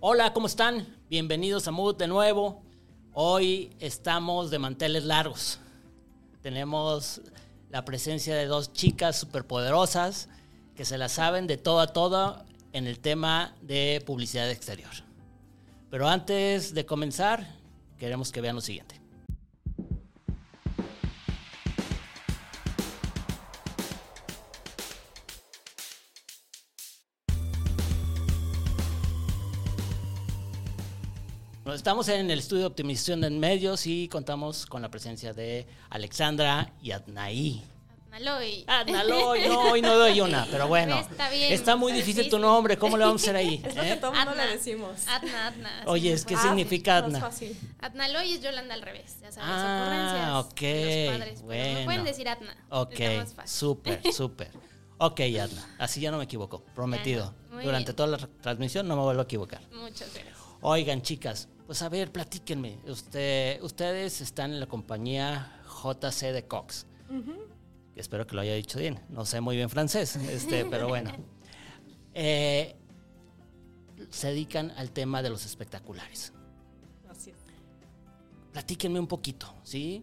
Hola, ¿cómo están? Bienvenidos a Mood de nuevo. Hoy estamos de manteles largos. Tenemos la presencia de dos chicas superpoderosas que se la saben de todo a todo en el tema de publicidad exterior. Pero antes de comenzar, queremos que vean lo siguiente. Estamos en el estudio de optimización de medios y contamos con la presencia de Alexandra y Adnaí. Adnaloy. Adnaloy, no, hoy no doy una, pero bueno. Está bien. Está muy difícil tu nombre, ¿cómo le vamos a hacer ahí? Es lo que eh? todo el mundo Adna. le decimos. Adna, Adna. Oye, es que fácil. significa Adna. fácil. Adnaloy es Yolanda al revés, ya sabes, Ah, ocurrencias ok, padres. Pero bueno. me pueden decir Adna. Ok, súper, súper. Ok, Adna, así ya no me equivoco, prometido. Durante bien. toda la transmisión no me vuelvo a equivocar. Muchas gracias. Oigan, chicas, pues a ver, platíquenme. Usted, ustedes están en la compañía JC de Cox. Espero que lo haya dicho bien. No sé muy bien francés, este, pero bueno. Eh, se dedican al tema de los espectaculares. Así es. Platíquenme un poquito, ¿sí?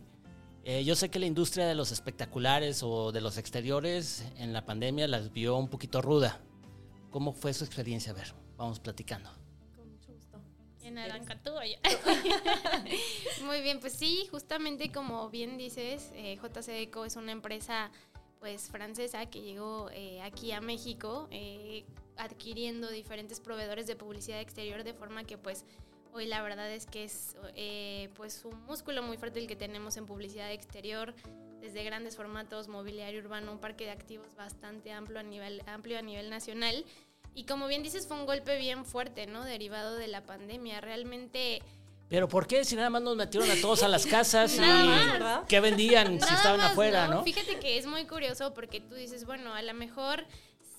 Eh, yo sé que la industria de los espectaculares o de los exteriores en la pandemia las vio un poquito ruda. ¿Cómo fue su experiencia? A ver, vamos platicando. Con mucho gusto. ¿Quién arranca tú o yo? Muy bien, pues sí, justamente como bien dices, eh, JC Deco es una empresa pues francesa que llegó eh, aquí a México eh, adquiriendo diferentes proveedores de publicidad exterior de forma que pues hoy la verdad es que es eh, pues un músculo muy fuerte el que tenemos en publicidad exterior desde grandes formatos, mobiliario urbano, un parque de activos bastante amplio a nivel, amplio a nivel nacional. Y como bien dices, fue un golpe bien fuerte, ¿no? Derivado de la pandemia. Realmente Pero ¿por qué si nada más nos metieron a todos a las casas y Nada ¿verdad? qué vendían si estaban más, afuera, ¿no? Fíjate que es muy curioso porque tú dices, bueno, a lo mejor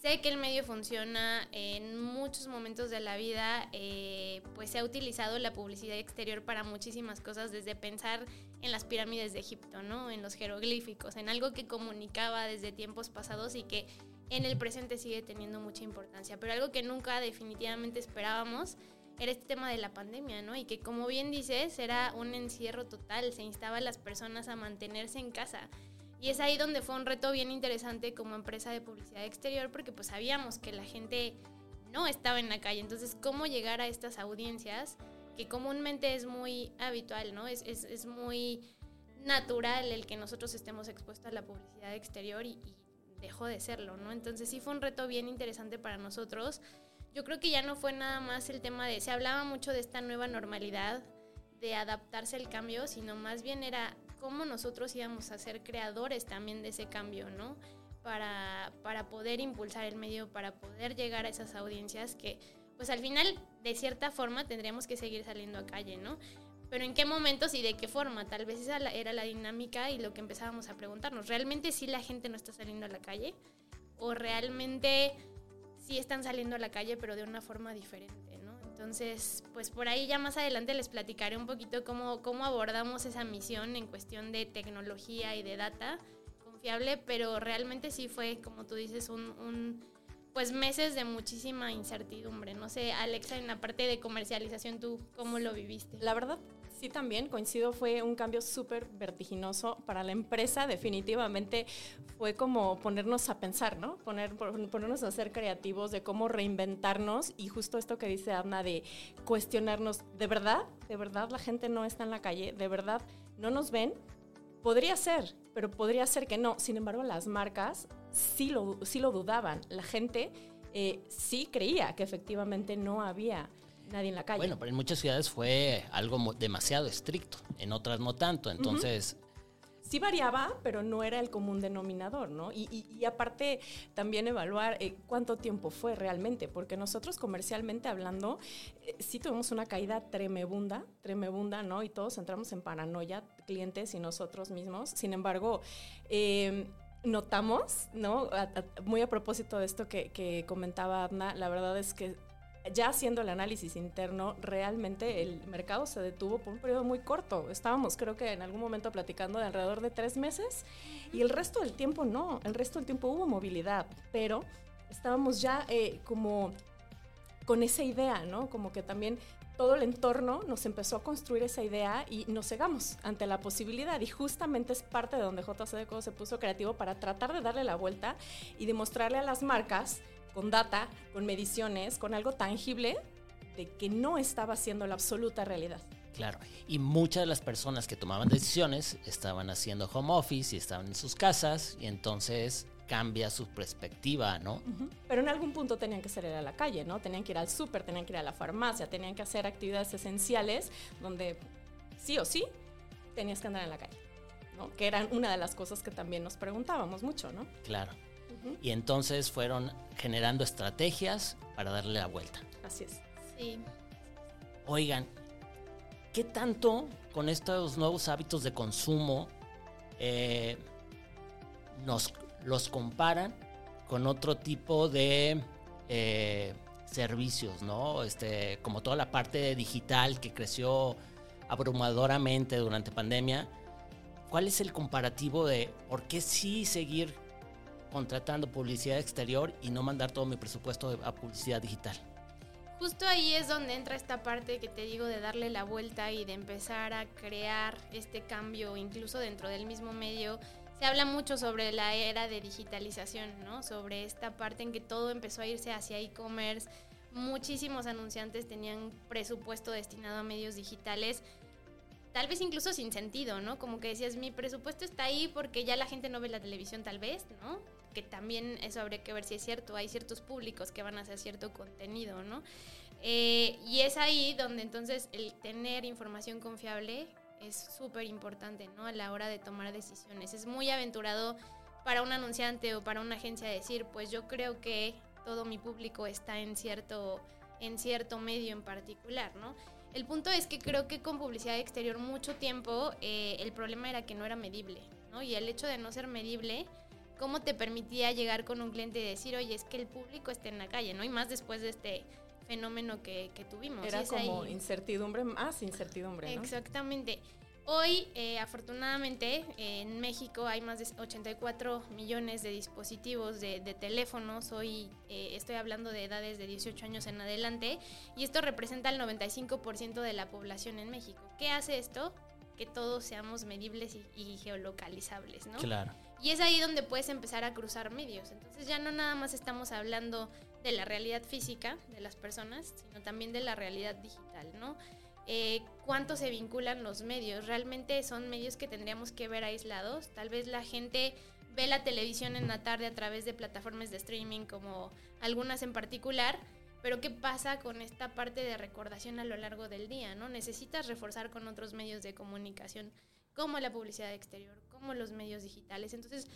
sé que el medio funciona en muchos momentos de la vida, eh, pues se ha utilizado la publicidad exterior para muchísimas cosas, desde pensar en las pirámides de Egipto, ¿no? En los jeroglíficos, en algo que comunicaba desde tiempos pasados y que en el presente sigue teniendo mucha importancia, pero algo que nunca definitivamente esperábamos era este tema de la pandemia, ¿no? Y que como bien dices, era un encierro total, se instaba a las personas a mantenerse en casa. Y es ahí donde fue un reto bien interesante como empresa de publicidad exterior, porque pues sabíamos que la gente no estaba en la calle. Entonces, ¿cómo llegar a estas audiencias que comúnmente es muy habitual, ¿no? Es, es, es muy natural el que nosotros estemos expuestos a la publicidad exterior y, y dejó de serlo, ¿no? Entonces sí fue un reto bien interesante para nosotros. Yo creo que ya no fue nada más el tema de, se hablaba mucho de esta nueva normalidad, de adaptarse al cambio, sino más bien era cómo nosotros íbamos a ser creadores también de ese cambio, ¿no? Para, para poder impulsar el medio, para poder llegar a esas audiencias que, pues al final, de cierta forma, tendríamos que seguir saliendo a calle, ¿no? Pero en qué momentos y de qué forma, tal vez esa era la dinámica y lo que empezábamos a preguntarnos. ¿Realmente sí la gente no está saliendo a la calle? ¿O realmente sí están saliendo a la calle pero de una forma diferente, ¿no? Entonces, pues por ahí ya más adelante les platicaré un poquito cómo, cómo abordamos esa misión en cuestión de tecnología y de data confiable, pero realmente sí fue, como tú dices, un, un, pues meses de muchísima incertidumbre. No sé, Alexa, en la parte de comercialización, ¿tú cómo lo viviste? La verdad, sí también coincido, fue un cambio súper vertiginoso para la empresa. Definitivamente fue como ponernos a pensar, ¿no? Poner, pon- ponernos a ser creativos de cómo reinventarnos y justo esto que dice Adna de cuestionarnos, ¿de verdad? ¿De verdad la gente no está en la calle? ¿De verdad no nos ven? Podría ser, pero podría ser que no. Sin embargo, las marcas sí lo, sí lo dudaban. La gente eh, sí creía que efectivamente no había nadie en la calle. Bueno, pero en muchas ciudades fue algo demasiado estricto, en otras no tanto. Entonces, sí variaba, pero no era el común denominador, ¿no? Y, y- y aparte también evaluar eh, cuánto tiempo fue realmente, porque nosotros comercialmente hablando, eh, sí tuvimos una caída tremebunda, tremebunda, ¿no? Y todos entramos en paranoia, clientes y nosotros mismos. Sin embargo, eh, notamos, ¿no? A- a- muy a propósito de esto que, que comentaba Adna, la verdad es que ya haciendo el análisis interno, realmente el mercado se detuvo por un periodo muy corto. Estábamos, creo que en algún momento platicando de alrededor de tres meses y el resto del tiempo no, el resto del tiempo hubo movilidad, pero estábamos ya eh, como con esa idea, ¿no? Como que también todo el entorno nos empezó a construir esa idea y nos cegamos ante la posibilidad. Y justamente es parte de donde JCDCO se puso creativo para tratar de darle la vuelta y demostrarle a las marcas con data, con mediciones, con algo tangible de que no estaba siendo la absoluta realidad. Claro, y muchas de las personas que tomaban decisiones estaban haciendo home office y estaban en sus casas y entonces cambia su perspectiva, ¿no? Pero en algún punto tenían que salir a la calle, ¿no? Tenían que ir al súper, tenían que ir a la farmacia, tenían que hacer actividades esenciales donde sí o sí tenías que andar en la calle, ¿no? Que eran una de las cosas que también nos preguntábamos mucho, ¿no? Claro. Y entonces fueron generando estrategias para darle la vuelta. Así es. Sí. Oigan, ¿qué tanto con estos nuevos hábitos de consumo eh, nos los comparan con otro tipo de eh, servicios, ¿no? Este, como toda la parte digital que creció abrumadoramente durante pandemia. ¿Cuál es el comparativo de por qué sí seguir contratando publicidad exterior y no mandar todo mi presupuesto a publicidad digital? Justo ahí es donde entra esta parte que te digo de darle la vuelta y de empezar a crear este cambio incluso dentro del mismo medio se habla mucho sobre la era de digitalización, ¿no? Sobre esta parte en que todo empezó a irse hacia e-commerce. Muchísimos anunciantes tenían presupuesto destinado a medios digitales, tal vez incluso sin sentido, ¿no? Como que decías, mi presupuesto está ahí porque ya la gente no ve la televisión tal vez, ¿no? Que también eso habría que ver si es cierto. Hay ciertos públicos que van a hacer cierto contenido, ¿no? Eh, y es ahí donde entonces el tener información confiable es súper importante, ¿no? A la hora de tomar decisiones. Es muy aventurado para un anunciante o para una agencia decir, pues yo creo que todo mi público está en cierto, en cierto medio en particular, ¿no? El punto es que creo que con publicidad exterior mucho tiempo eh, el problema era que no era medible, ¿no? Y el hecho de no ser medible, ¿cómo te permitía llegar con un cliente y decir, oye, es que el público está en la calle, ¿no? Y más después de este fenómeno que, tuvimos. Era como incertidumbre, más incertidumbre. Exactamente. Hoy, eh, afortunadamente, en México hay más de 84 millones de dispositivos de, teléfonos. Hoy eh, estoy hablando de edades de 18 años en adelante y esto representa el 95% de la población en México. ¿Qué hace esto? Que todos seamos medibles y, y geolocalizables, ¿no? Claro. Y es ahí donde puedes empezar a cruzar medios. Entonces ya no nada más estamos hablando de la realidad física de las personas, sino también de la realidad digital, ¿no? Eh, ¿Cuánto se vinculan los medios? ¿Realmente son medios que tendríamos que ver aislados? Tal vez la gente ve la televisión en la tarde a través de plataformas de streaming como algunas en particular, pero ¿qué pasa con esta parte de recordación a lo largo del día? ¿no? Necesitas reforzar con otros medios de comunicación, como la publicidad exterior, como los medios digitales. Entonces,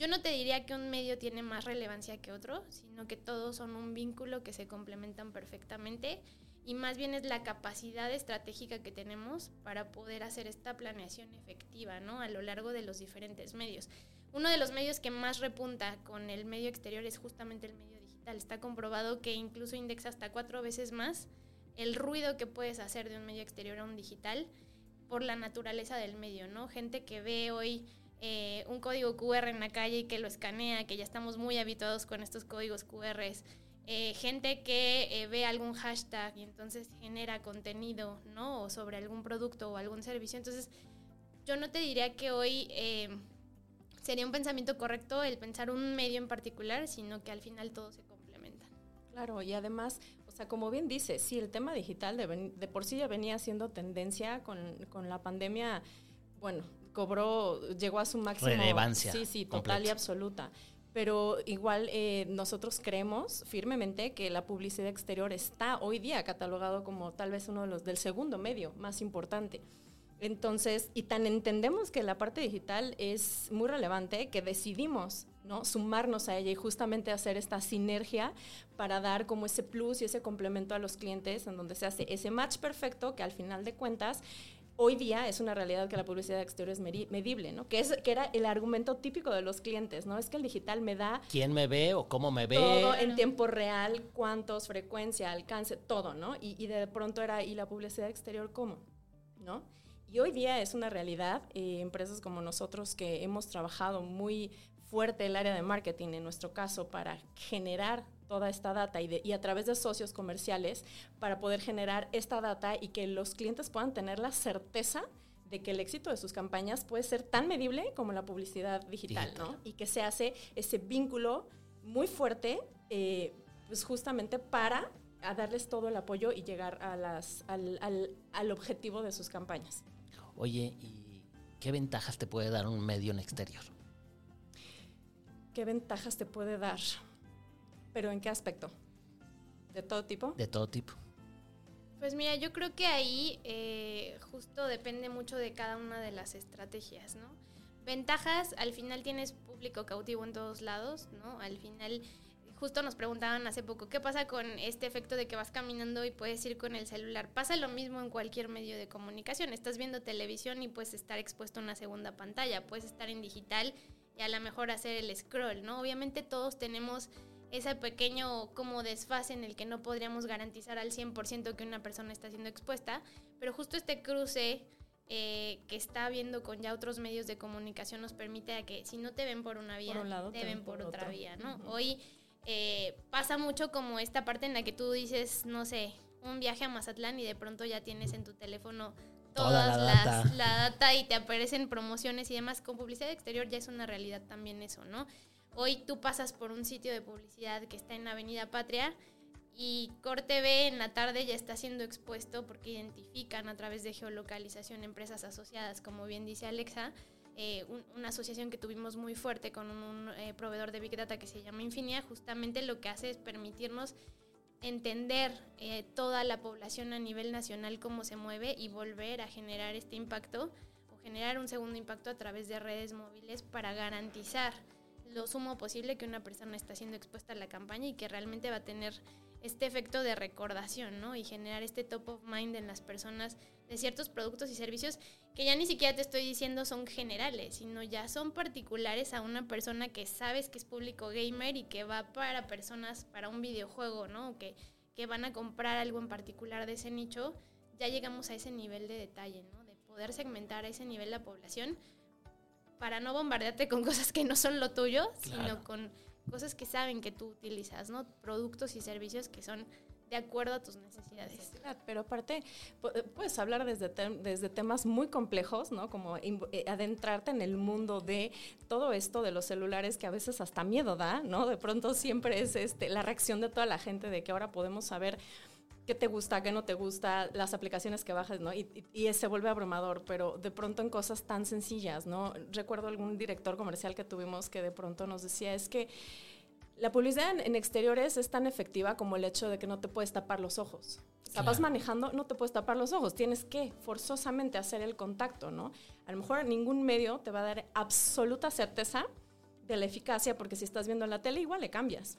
yo no te diría que un medio tiene más relevancia que otro, sino que todos son un vínculo que se complementan perfectamente y más bien es la capacidad estratégica que tenemos para poder hacer esta planeación efectiva, ¿no? A lo largo de los diferentes medios. Uno de los medios que más repunta con el medio exterior es justamente el medio digital. Está comprobado que incluso indexa hasta cuatro veces más el ruido que puedes hacer de un medio exterior a un digital por la naturaleza del medio, ¿no? Gente que ve hoy eh, un código QR en la calle y que lo escanea, que ya estamos muy habituados con estos códigos QR. Eh, gente que eh, ve algún hashtag y entonces genera contenido, ¿no? O sobre algún producto o algún servicio. Entonces, yo no te diría que hoy sería un pensamiento correcto el pensar un medio en particular, sino que al final todo se complementa. Claro, y además, o sea, como bien dice, sí, el tema digital de, de por sí ya venía siendo tendencia con, con la pandemia. Bueno, cobró, llegó a su máximo. Relevancia. Sí, sí, total y absoluta. Pero igual eh, nosotros creemos firmemente que la publicidad exterior está hoy día catalogado como tal vez uno de los del segundo medio más importante. Entonces, y tan entendemos que la parte digital es muy relevante que decidimos ¿no? sumarnos a ella y justamente hacer esta sinergia para dar como ese plus y ese complemento a los clientes en donde se hace ese match perfecto que al final de cuentas hoy día es una realidad que la publicidad exterior es medible, ¿no? Que, es, que era el argumento típico de los clientes, ¿no? Es que el digital me da... ¿Quién me ve o cómo me ve? Todo en tiempo real, cuántos, frecuencia, alcance, todo, ¿no? Y, de pronto era, ¿y la publicidad exterior cómo? ¿No? Y hoy día es una realidad. Eh, empresas como nosotros que hemos trabajado muy fuerte el área de marketing, en nuestro caso, para generar toda esta data y, y, a través de socios comerciales para poder generar esta data y que los clientes puedan tener la certeza de que el éxito de sus campañas puede ser tan medible como la publicidad digital, ¿no? Y que se hace ese vínculo muy fuerte, eh, pues justamente para darles todo el apoyo y llegar a las, al, al, al objetivo de sus campañas. Oye, ¿y qué ventajas te puede dar un medio en exterior? ¿Qué ventajas te puede dar? ¿Pero en qué aspecto? ¿De todo tipo? De todo tipo. Pues mira, yo creo que ahí eh, justo depende mucho de cada una de las estrategias, ¿no? Ventajas, al final tienes público cautivo en todos lados, ¿no? Al final, justo nos preguntaban hace poco, ¿qué pasa con este efecto de que vas caminando y puedes ir con el celular? Pasa lo mismo en cualquier medio de comunicación. Estás viendo televisión y puedes estar expuesto a una segunda pantalla, puedes estar en digital y a lo mejor hacer el scroll, ¿no? Obviamente todos tenemos ese pequeño como desfase en el que no podríamos garantizar al 100% que una persona está siendo expuesta, pero justo este cruce eh, que está viendo con ya otros medios de comunicación nos permite a que si no te ven por una vía, te, ven por, otra vía, ¿no? Hoy eh, pasa mucho como esta parte en la que tú dices, no sé, un viaje a Mazatlán y de pronto ya tienes en tu teléfono todas la las data. la data y te aparecen promociones y demás. Con publicidad exterior ya es una realidad también eso, ¿no? Hoy tú pasas por un sitio de publicidad que está en Avenida Patria y Corte B en la tarde ya está siendo expuesto porque identifican a través de geolocalización empresas asociadas, como bien dice Alexa, eh, una asociación que tuvimos muy fuerte con un, eh, proveedor de Big Data que se llama Infinia, justamente lo que hace es permitirnos entender eh, toda la población a nivel nacional cómo se mueve y volver a generar este impacto o generar un segundo impacto a través de redes móviles para garantizar lo sumo posible que una persona está siendo expuesta a la campaña y que realmente va a tener este efecto de recordación, ¿no? Y generar este top of mind en las personas de ciertos productos y servicios que ya ni siquiera te estoy diciendo son generales, sino ya son particulares a una persona que sabes que es público gamer y que va para personas, para un videojuego, ¿no? Que, que van a comprar algo en particular de ese nicho, ya llegamos a ese nivel de detalle, ¿no? De poder segmentar a ese nivel la población para no bombardearte con cosas que no son lo tuyo, sino con cosas que saben que tú utilizas, ¿no? Productos y servicios que son de acuerdo a tus necesidades. Pero aparte, puedes hablar desde, desde temas muy complejos, ¿no? Como eh, adentrarte en el mundo de todo esto de los celulares que a veces hasta miedo da, ¿no? De pronto siempre es este, la reacción de toda la gente de que ahora podemos saber qué te gusta, qué no te gusta, las aplicaciones que bajas, ¿no? Y, y, se vuelve abrumador, pero de pronto en cosas tan sencillas, ¿no? Recuerdo algún director comercial que tuvimos que de pronto nos decía, es que la publicidad en, exteriores es tan efectiva como el hecho de que no te puedes tapar los ojos. O sea, vas manejando, no te puedes tapar los ojos, tienes que forzosamente hacer el contacto, ¿no? A lo mejor ningún medio te va a dar absoluta certeza de la eficacia, porque si estás viendo la tele, igual le cambias.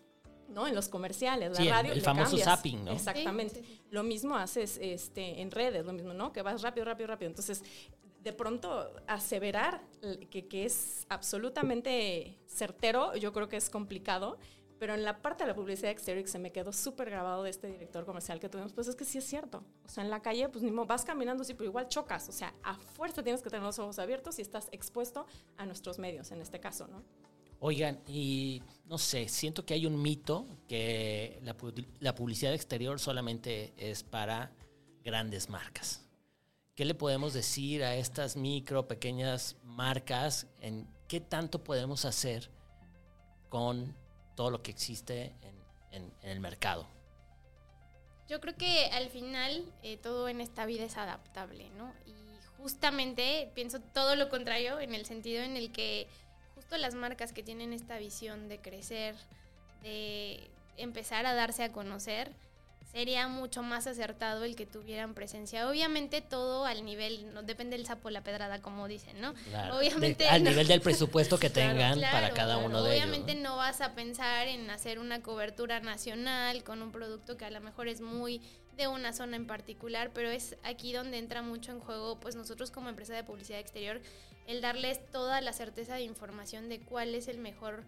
¿No? En los comerciales, la radio. El, famoso zapping, ¿no? Exactamente. Lo mismo haces este, en redes, lo mismo, ¿no? Que vas rápido, rápido, rápido. Entonces, de pronto, aseverar que, que es absolutamente certero, yo creo que es complicado. Pero en la parte de la publicidad exterior que se me quedó súper grabado de este director comercial que tuvimos, pues es que sí es cierto. O sea, en la calle, pues ni vas caminando, sí, pero igual chocas. O sea, a fuerza tienes que tener los ojos abiertos y estás expuesto a nuestros medios, en este caso, ¿no? Oigan, y no sé, siento que hay un mito que la, publicidad exterior solamente es para grandes marcas. ¿Qué le podemos decir a estas micro, pequeñas marcas en qué tanto podemos hacer con todo lo que existe en, el mercado? Yo creo que al final eh, todo en esta vida es adaptable, ¿no? Y justamente pienso todo lo contrario en el sentido en el que justo las marcas que tienen esta visión de crecer, de empezar a darse a conocer, sería mucho más acertado el que tuvieran presencia. Obviamente todo al nivel, no depende del sapo la pedrada, como dicen, ¿no? Obviamente al nivel del presupuesto que tengan para cada uno de ellos. Obviamente ¿no? vas a pensar en hacer una cobertura nacional con un producto que a lo mejor es muy de una zona en particular, pero es aquí donde entra mucho en juego, pues nosotros como empresa de publicidad exterior el darles toda la certeza de información de cuál es el mejor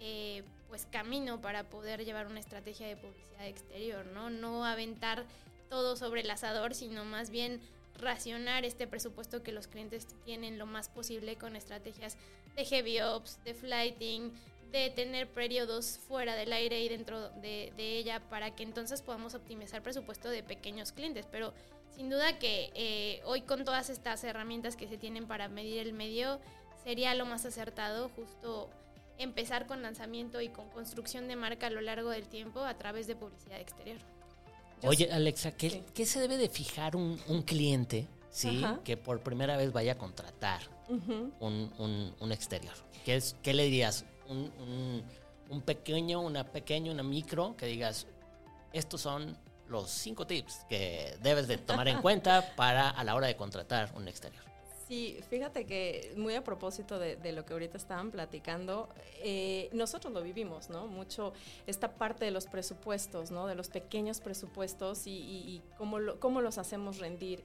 eh, pues camino para poder llevar una estrategia de publicidad exterior, ¿no? No aventar todo sobre el asador, sino más bien racionar este presupuesto que los clientes tienen lo más posible con estrategias de heavy ops, de flighting, de tener periodos fuera del aire y dentro de, de ella para que entonces podamos optimizar presupuesto de pequeños clientes. Pero sin duda que eh, hoy con todas estas herramientas que se tienen para medir el medio, sería lo más acertado justo empezar con lanzamiento y con construcción de marca a lo largo del tiempo a través de publicidad exterior. Oye, Alexa, ¿qué, ¿qué, se debe de fijar un, un cliente ¿sí? que por primera vez vaya a contratar un, un, un, exterior? ¿Qué, es, ¿Qué le dirías? Un, un, pequeño, una pequeña, una micro, que digas, estos son los cinco tips que debes de tomar en cuenta para a la hora de contratar un exterior. Sí, fíjate que muy a propósito de, de lo que ahorita estaban platicando, eh, nosotros lo vivimos, ¿no? Mucho esta parte de los presupuestos, ¿no? De los pequeños presupuestos y, y, y cómo, lo, cómo los hacemos rendir.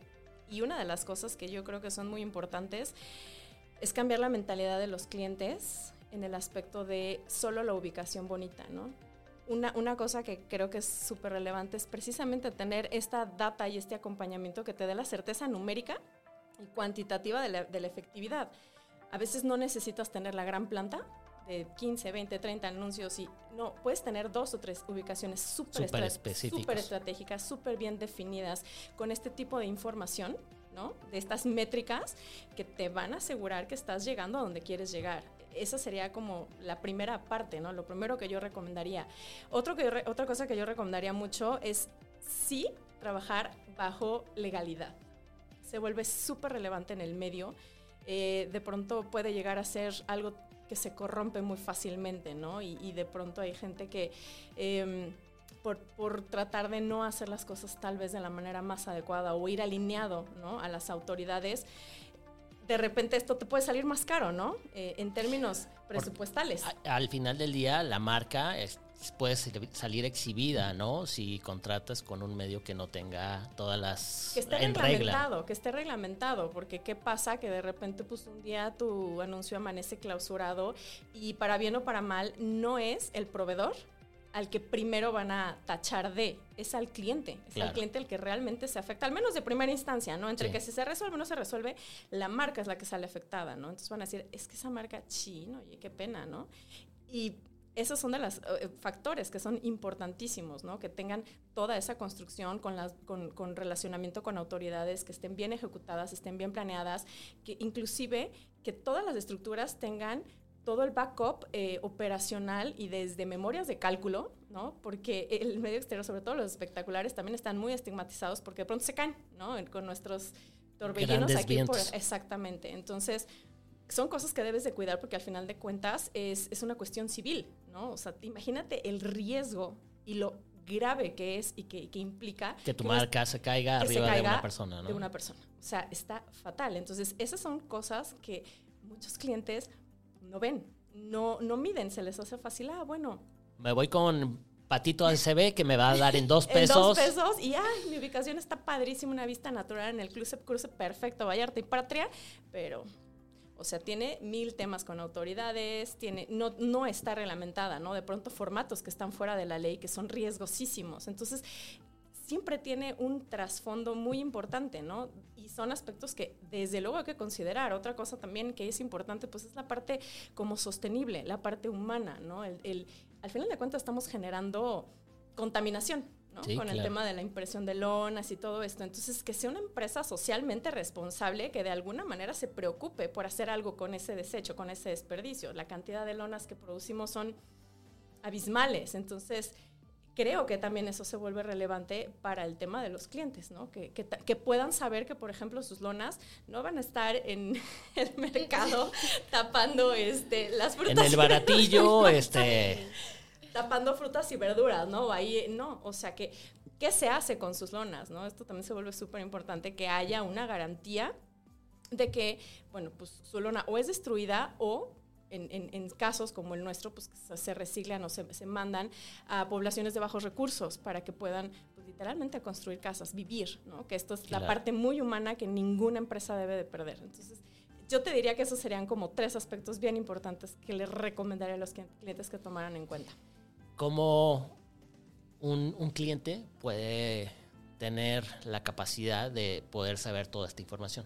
Y una de las cosas que yo creo que son muy importantes es cambiar la mentalidad de los clientes en el aspecto de solo la ubicación bonita, ¿no? una, una, cosa que creo que es súper relevante es precisamente tener esta data y este acompañamiento que te dé la certeza numérica y cuantitativa de la, de la, efectividad. A veces no necesitas tener la gran planta de 15, 20, 30 anuncios y no, puedes tener dos o tres ubicaciones súper super estratégicas, súper bien definidas con este tipo de información. ¿no? De estas métricas que te van a asegurar que estás llegando a donde quieres llegar esa sería como la primera parte, ¿no? Lo primero que yo recomendaría. Otro que otra cosa que yo recomendaría mucho es sí trabajar bajo legalidad. Se vuelve súper relevante en el medio. Eh, de pronto puede llegar a ser algo que se corrompe muy fácilmente, ¿no? Y, de pronto hay gente que... Eh, por, por, tratar de no hacer las cosas tal vez de la manera más adecuada o ir alineado ¿no? a las autoridades, de repente esto te puede salir más caro, ¿no? Eh, en términos presupuestales. Al final del día, la marca es, puede salir exhibida, ¿no? Si contratas con un medio que no tenga todas las que esté en reglamentado, regla. que esté reglamentado, porque qué pasa que de repente pues un día tu anuncio amanece clausurado y para bien o para mal no es el proveedor al que primero van a tachar de, es al cliente, es claro. al cliente el que realmente se afecta, al menos de primera instancia, ¿no? Entre sí. que si se resuelve o no se resuelve, la marca es la que sale afectada, ¿no? Entonces van a decir, es que esa marca, chino, oye, qué pena, ¿no? Y esos son de los uh, factores que son importantísimos, ¿no? Que tengan toda esa construcción con, las, con, con, relacionamiento con autoridades, que estén bien ejecutadas, estén bien planeadas, que inclusive que todas las estructuras tengan todo el backup eh, operacional y desde memorias de cálculo, ¿no? Porque el medio exterior, sobre todo los espectaculares, también están muy estigmatizados porque de pronto se caen, ¿no? Con nuestros torbellinos aquí. Por, exactamente. Entonces, son cosas que debes de cuidar porque al final de cuentas es, es una cuestión civil, ¿no? O sea, imagínate el riesgo y lo grave que es y que, que implica que tu que marca se caiga arriba se caiga de una persona, ¿no? De una persona. O sea, está fatal. Entonces, esas son cosas que muchos clientes no ven, no, no miden, se les hace fácil, ah, bueno. Me voy con Patito ACB que me va a dar en dos pesos. en dos pesos y ay, mi ubicación está padrísima, una vista natural en el cruce, cruce perfecto, Vallarta y Patria, pero, o sea, tiene mil temas con autoridades, tiene, no, no está reglamentada, ¿no? De pronto formatos que están fuera de la ley, que son riesgosísimos. Entonces, siempre tiene un trasfondo muy importante, ¿no? Y son aspectos que desde luego hay que considerar. Otra cosa también que es importante, pues es la parte como sostenible, la parte humana, ¿no? El, el, al final de cuentas estamos generando contaminación, ¿no? Sí, con claro. el tema de la impresión de lonas y todo esto. Entonces, que sea una empresa socialmente responsable que de alguna manera se preocupe por hacer algo con ese desecho, con ese desperdicio. La cantidad de lonas que producimos son abismales. Entonces, creo que también eso se vuelve relevante para el tema de los clientes, ¿no? Que, que, que, puedan saber que, por ejemplo, sus lonas no van a estar en el mercado tapando este, las frutas. En el baratillo, este... Tapando frutas y verduras, ¿no? Ahí, no, o sea, que, ¿qué se hace con sus lonas, no? Esto también se vuelve súper importante, que haya una garantía de que, bueno, pues su lona o es destruida o en, en, en, casos como el nuestro, pues se reciclan o se, se, mandan a poblaciones de bajos recursos para que puedan pues, literalmente construir casas, vivir, ¿no? Que esto es claro. la parte muy humana que ninguna empresa debe de perder. Entonces, yo te diría que esos serían como tres aspectos bien importantes que les recomendaría a los clientes que tomaran en cuenta. ¿Cómo un, un cliente puede tener la capacidad de poder saber toda esta información?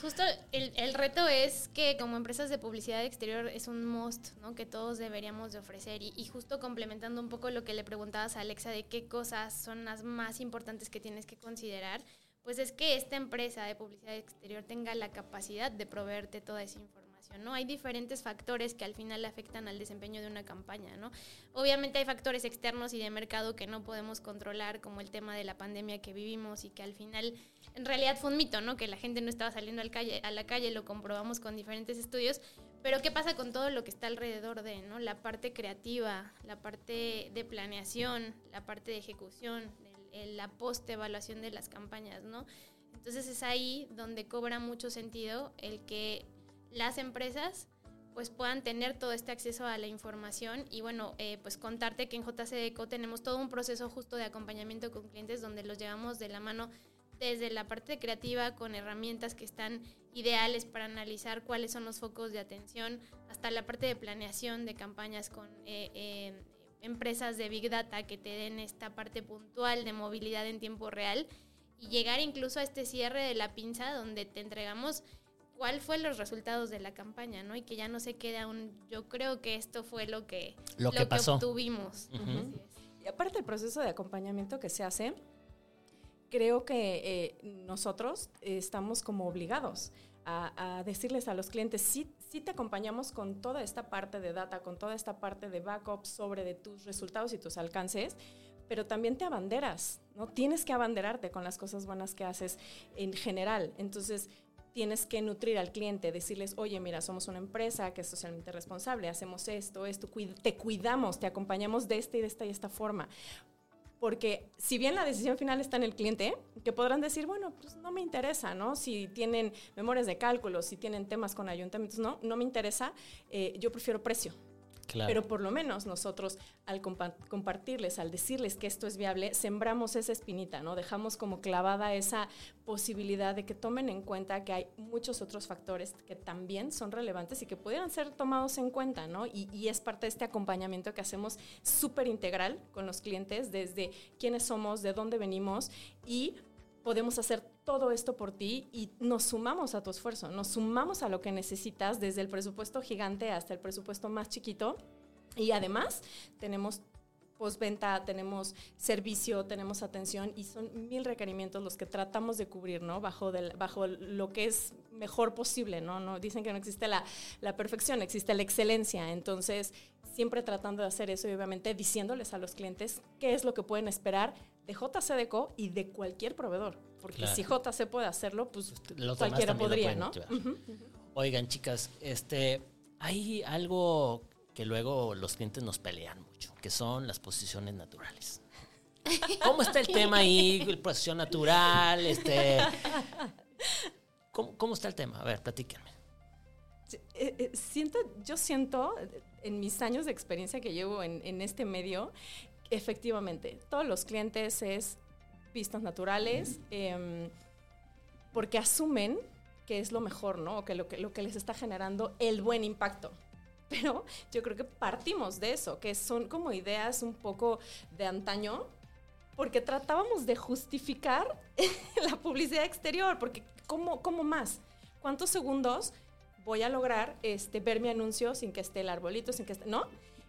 Pues justo el, el, reto es que como empresas de publicidad exterior es un must, ¿no? Que todos deberíamos de ofrecer. Y, y, justo complementando un poco lo que le preguntabas a Alexa de qué cosas son las más importantes que tienes que considerar, pues es que esta empresa de publicidad exterior tenga la capacidad de proveerte toda esa información ¿no? Hay diferentes factores que al final afectan al desempeño de una campaña, ¿no? Obviamente hay factores externos y de mercado que no podemos controlar, como el tema de la pandemia que vivimos y que al final en realidad fue un mito, ¿no? Que la gente no estaba saliendo al calle, a la calle, lo comprobamos con diferentes estudios, pero ¿qué pasa con todo lo que está alrededor de, ¿no? La parte creativa, la parte de planeación, la parte de ejecución, la post-evaluación de las campañas, ¿no? Entonces es ahí donde cobra mucho sentido el que las empresas pues puedan tener todo este acceso a la información y bueno, eh, pues contarte que en JCDECO tenemos todo un proceso justo de acompañamiento con clientes donde los llevamos de la mano desde la parte creativa con herramientas que están ideales para analizar cuáles son los focos de atención, hasta la parte de planeación de campañas con eh, eh, empresas de Big Data que te den esta parte puntual de movilidad en tiempo real y llegar incluso a este cierre de la pinza donde te entregamos cuál fue los resultados de la campaña, ¿no? Y que ya no se queda un, yo creo que esto fue lo que, lo, que, pasó. obtuvimos. Y aparte del proceso de acompañamiento que se hace, creo que eh, nosotros estamos como obligados a, decirles a los clientes, sí, sí te acompañamos con toda esta parte de data, con toda esta parte de backup sobre de tus resultados y tus alcances, pero también te abanderas, ¿no? Tienes que abanderarte con las cosas buenas que haces en general. Entonces, tienes que nutrir al cliente, decirles, oye, mira, somos una empresa que es socialmente responsable, hacemos esto, esto, te cuidamos, te acompañamos de esta y de esta y esta forma. Porque si bien la decisión final está en el cliente, que podrán decir, bueno, pues no me interesa, ¿no? Si tienen memorias de cálculo, si tienen temas con ayuntamientos, no, no me interesa, eh, yo prefiero precio, pero por lo menos nosotros al compartirles, al decirles que esto es viable, sembramos esa espinita, ¿no? Dejamos como clavada esa posibilidad de que tomen en cuenta que hay muchos otros factores que también son relevantes y que pudieran ser tomados en cuenta, ¿no? Y, y es parte de este acompañamiento que hacemos súper integral con los clientes, desde quiénes somos, de dónde venimos y podemos hacer todo esto por ti y nos sumamos a tu esfuerzo, nos sumamos a lo que necesitas desde el presupuesto gigante hasta el presupuesto más chiquito y además tenemos postventa, tenemos servicio, tenemos atención y son mil requerimientos los que tratamos de cubrir, ¿no? Bajo, bajo lo que es mejor posible, ¿no? no dicen que no existe la, la perfección, existe la excelencia. Entonces, siempre tratando de hacer eso y obviamente diciéndoles a los clientes qué es lo que pueden esperar de JCDCO y de cualquier proveedor. Porque si JC puede hacerlo, pues cualquiera podría, ¿no? Oigan, chicas, este, hay algo que luego los clientes nos pelean mucho, que son las posiciones naturales. ¿Cómo está el tema ahí? Posición natural, este. ¿Cómo, está el tema? A ver, platíquenme. Eh, eh, siento, yo siento, en mis años de experiencia que llevo en, en este medio, efectivamente, todos los clientes es vistas naturales, em, porque asumen que es lo mejor, ¿no? O que lo, que lo que les está generando el buen impacto. Pero yo creo que partimos de eso, que son como ideas un poco de antaño, porque tratábamos de justificar la publicidad exterior, porque ¿cómo, cómo más? ¿Cuántos segundos voy a lograr este, ver mi anuncio sin que esté el arbolito, sin que esté, ¿no?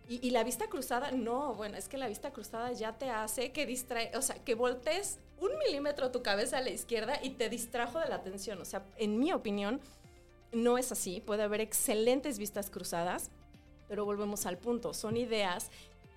Y, la vista cruzada, no, bueno, es que la vista cruzada ya te hace que distrae, o sea, que voltees un milímetro tu cabeza a la izquierda y te distrajo de la atención. O sea, en mi opinión, no es así. Puede haber excelentes vistas cruzadas, pero volvemos al punto. Son ideas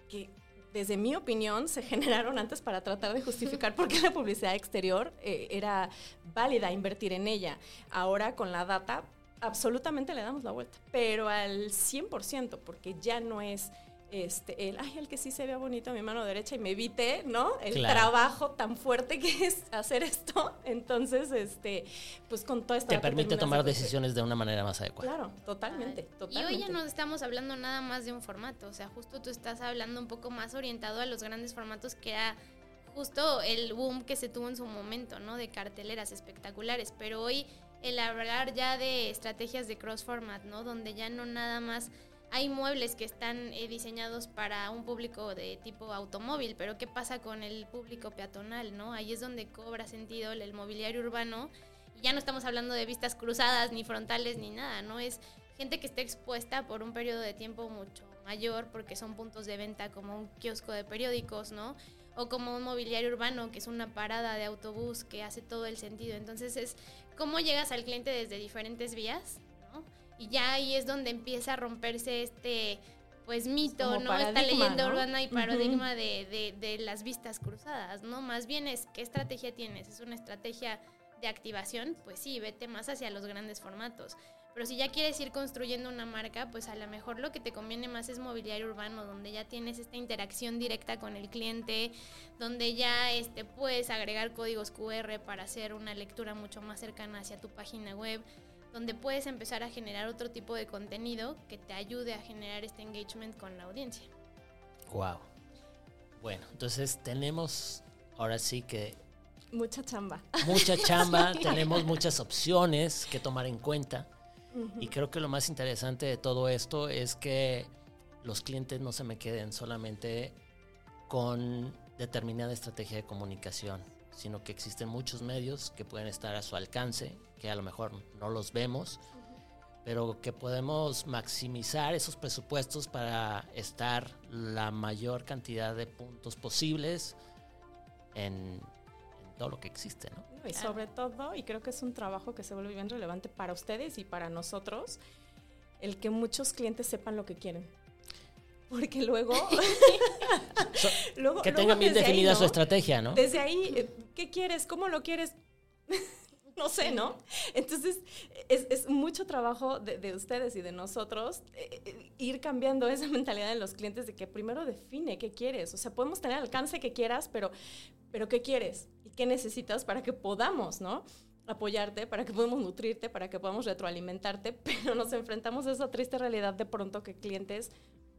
que, desde mi opinión, se generaron antes para tratar de justificar por qué la publicidad exterior eh, era válida invertir en ella. Ahora, con la data, absolutamente le damos la vuelta, pero al 100%, porque ya no es este, el, ay, el que sí se vea bonito a mi mano derecha y me evite, ¿no? El trabajo tan fuerte que es hacer esto. Entonces, este, pues con toda esta... Te permite tomar decisiones de una manera más adecuada. Claro, totalmente, totalmente. Y hoy ya no estamos hablando nada más de un formato, o sea, justo tú estás hablando un poco más orientado a los grandes formatos que era justo el boom que se tuvo en su momento, ¿no? De carteleras espectaculares, pero hoy el hablar ya de estrategias de cross format, ¿no? Donde ya no nada más hay muebles que están eh, diseñados para un público de tipo automóvil, pero ¿qué pasa con el público peatonal, no? Ahí es donde cobra sentido el, mobiliario urbano Ya no estamos hablando de vistas cruzadas, ni frontales, ni nada, ¿no? Es gente que esté expuesta por un periodo de tiempo mucho mayor, porque son puntos de venta como un kiosco de periódicos, ¿no? O como un mobiliario urbano, que es una parada de autobús que hace todo el sentido. Entonces es cómo llegas al cliente desde diferentes vías, ¿no? Y ya ahí es donde empieza a romperse este pues mito, ¿no? Esta leyenda urbana y paradigma de, de, las vistas cruzadas, ¿no? Más bien es qué estrategia tienes. ¿Es una estrategia de activación? Pues sí, vete más hacia los grandes formatos. Pero si ya quieres ir construyendo una marca, pues a lo mejor lo que te conviene más es mobiliario urbano, donde ya tienes esta interacción directa con el cliente, donde ya este, puedes agregar códigos QR para hacer una lectura mucho más cercana hacia tu página web donde puedes empezar a generar otro tipo de contenido que te ayude a generar este engagement con la audiencia. Wow. Bueno, entonces tenemos ahora sí que mucha chamba. Mucha chamba, tenemos muchas opciones que tomar en cuenta. Y creo que lo más interesante de todo esto es que los clientes no se me queden solamente con determinada estrategia de comunicación, sino que existen muchos medios que pueden estar a su alcance que a lo mejor no los vemos, pero que podemos maximizar esos presupuestos para estar la mayor cantidad de puntos posibles en, todo lo que existe, ¿no? Y sobre todo, y creo que es un trabajo que se vuelve bien relevante para ustedes y para nosotros, el que muchos clientes sepan lo que quieren. Porque luego... que tengan bien definida su estrategia, ¿no? Desde ahí, eh, ¿qué quieres? ¿Cómo lo quieres? no sé, ¿no? Entonces, es, mucho trabajo de, ustedes y de nosotros eh, eh, ir cambiando esa mentalidad de los clientes de que primero define qué quieres. O sea, podemos tener el alcance que quieras, pero, pero ¿qué quieres? ¿Y qué necesitas para que podamos, ¿no? apoyarte, para que podamos nutrirte, para que podamos retroalimentarte, pero nos enfrentamos a esa triste realidad de pronto que clientes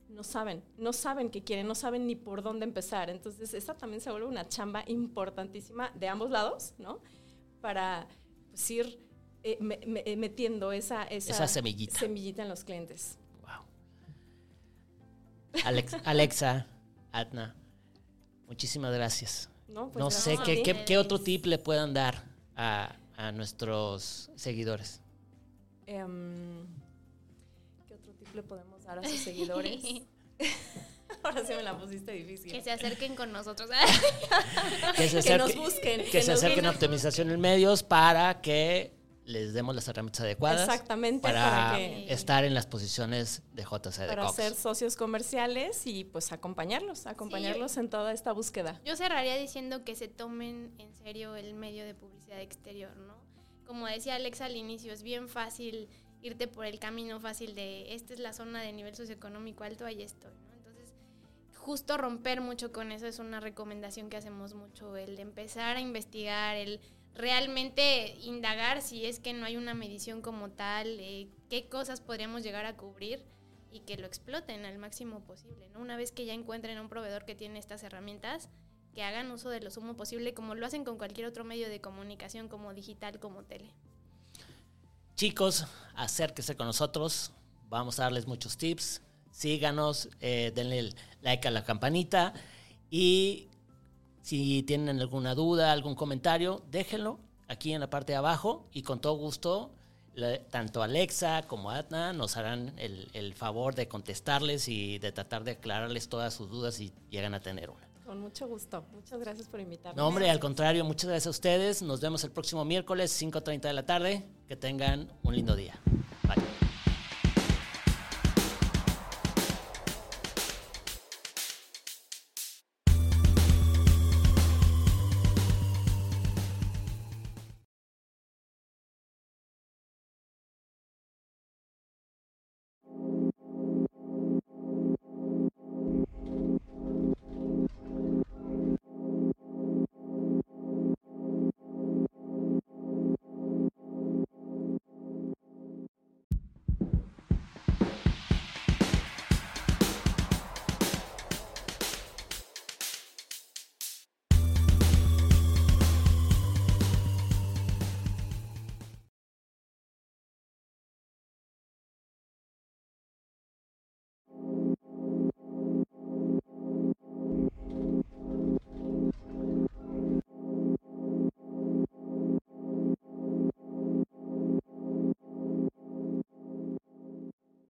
no saben, no saben qué quieren, no saben ni por dónde empezar. Entonces, esa también se vuelve una chamba importantísima de ambos lados, ¿no? Para pues, ir eh, eh, metiendo esa, esa, semillita. semillita en los clientes. Wow. Alexa, Atna, muchísimas gracias. No, pues sé qué, otro tip le puedan dar a, nuestros seguidores. Em, ¿Qué otro tip le podemos dar a sus seguidores? Ahora sí me la pusiste difícil. Que se acerquen con nosotros. que, nos busquen. Que, se acerquen a optimización en medios para que les demos las herramientas adecuadas. Exactamente. Para, estar en las posiciones de JC de Para ser socios comerciales y pues acompañarlos, acompañarlos en toda esta búsqueda. Yo cerraría diciendo que se tomen en serio el medio de publicidad exterior, ¿no? Como decía Alexa al inicio, es bien fácil irte por el camino fácil de esta es la zona de nivel socioeconómico alto, ahí estoy, ¿no? justo romper mucho con eso es una recomendación que hacemos mucho, el de empezar a investigar, el realmente indagar si es que no hay una medición como tal, eh, qué cosas podríamos llegar a cubrir y que lo exploten al máximo posible. ¿no? Una vez que ya encuentren un proveedor que tiene estas herramientas, que hagan uso de lo sumo posible como lo hacen con cualquier otro medio de comunicación como digital, como tele. Chicos, acérquense con nosotros, vamos a darles muchos tips, síganos, eh, denle like a la campanita y si tienen alguna duda, algún comentario, déjenlo aquí en la parte de abajo y con todo gusto tanto Alexa como Atna nos harán el, favor de contestarles y de tratar de aclararles todas sus dudas si llegan a tener una. Con mucho gusto. Muchas gracias por invitarme. No, hombre, al contrario, muchas gracias a ustedes. Nos vemos el próximo miércoles, 5.30 de la tarde. Que tengan un lindo día. Bye.